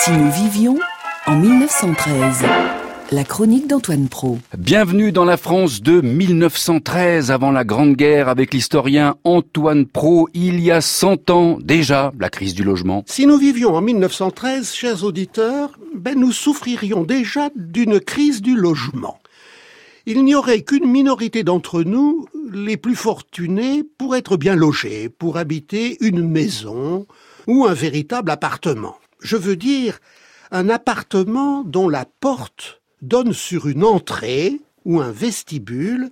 Si nous vivions en 1913. La chronique d'Antoine Pro. Bienvenue dans la France de 1913, avant la Grande Guerre, avec l'historien Antoine Pro. Il y a 100 ans déjà, la crise du logement. Si nous vivions en 1913, chers auditeurs, ben nous souffririons déjà d'une crise du logement. Il n'y aurait qu'une minorité d'entre nous, les plus fortunés, pour être bien logés, pour habiter une maison ou un véritable appartement. Je veux dire un appartement dont la porte donne sur une entrée ou un vestibule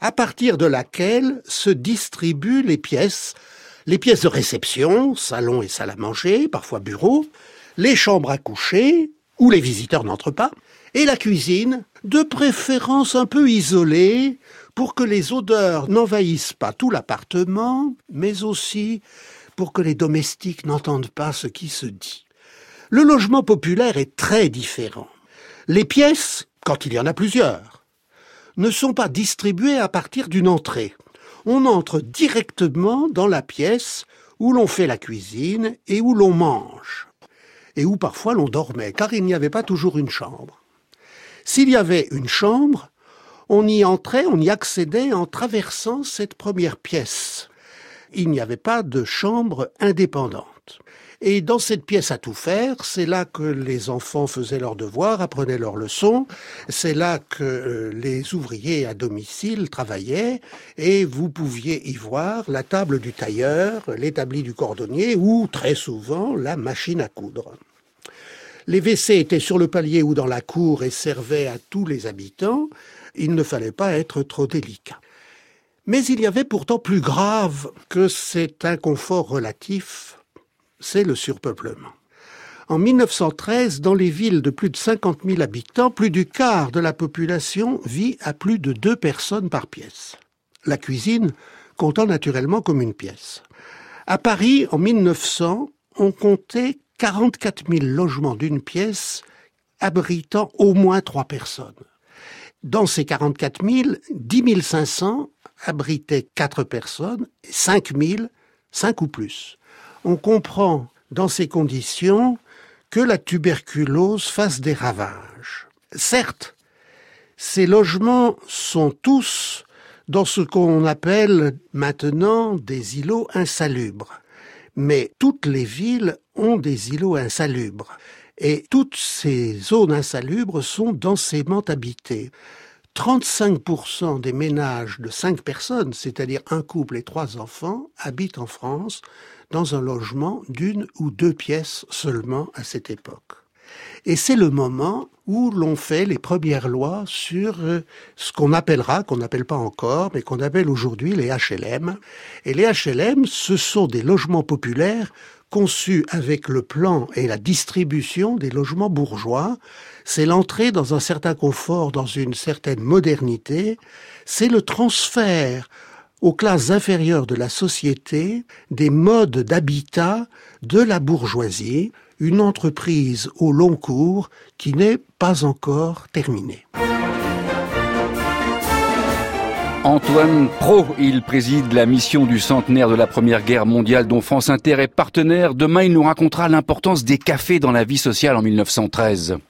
à partir de laquelle se distribuent les pièces, les pièces de réception, salon et salle à manger, parfois bureau, les chambres à coucher, où les visiteurs n'entrent pas, et la cuisine, de préférence un peu isolée, pour que les odeurs n'envahissent pas tout l'appartement, mais aussi pour que les domestiques n'entendent pas ce qui se dit. Le logement populaire est très différent. Les pièces, quand il y en a plusieurs, ne sont pas distribuées à partir d'une entrée. On entre directement dans la pièce où l'on fait la cuisine et où l'on mange, et où parfois l'on dormait, car il n'y avait pas toujours une chambre. S'il y avait une chambre, on y entrait, on y accédait en traversant cette première pièce. Il n'y avait pas de chambre indépendante. Et dans cette pièce à tout faire, c'est là que les enfants faisaient leurs devoirs, apprenaient leurs leçons, c'est là que euh, les ouvriers à domicile travaillaient, et vous pouviez y voir la table du tailleur, l'établi du cordonnier, ou très souvent la machine à coudre. Les WC étaient sur le palier ou dans la cour et servaient à tous les habitants. Il ne fallait pas être trop délicat. Mais il y avait pourtant plus grave que cet inconfort relatif c'est le surpeuplement. En 1913, dans les villes de plus de 50 000 habitants, plus du quart de la population vit à plus de deux personnes par pièce. La cuisine comptant naturellement comme une pièce. À Paris, en 1900, on comptait 44 000 logements d'une pièce abritant au moins trois personnes. Dans ces 44 000, 10 500 abritaient quatre personnes, 5 000, cinq ou plus on comprend dans ces conditions que la tuberculose fasse des ravages. Certes, ces logements sont tous dans ce qu'on appelle maintenant des îlots insalubres. Mais toutes les villes ont des îlots insalubres. Et toutes ces zones insalubres sont densément habitées. 35% des ménages de 5 personnes, c'est-à-dire un couple et trois enfants, habitent en France dans un logement d'une ou deux pièces seulement à cette époque. Et c'est le moment où l'on fait les premières lois sur euh, ce qu'on appellera, qu'on n'appelle pas encore, mais qu'on appelle aujourd'hui les HLM. Et les HLM, ce sont des logements populaires conçu avec le plan et la distribution des logements bourgeois, c'est l'entrée dans un certain confort, dans une certaine modernité, c'est le transfert aux classes inférieures de la société des modes d'habitat de la bourgeoisie, une entreprise au long cours qui n'est pas encore terminée. Antoine Pro, il préside la mission du centenaire de la Première Guerre mondiale dont France Inter est partenaire. Demain, il nous racontera l'importance des cafés dans la vie sociale en 1913.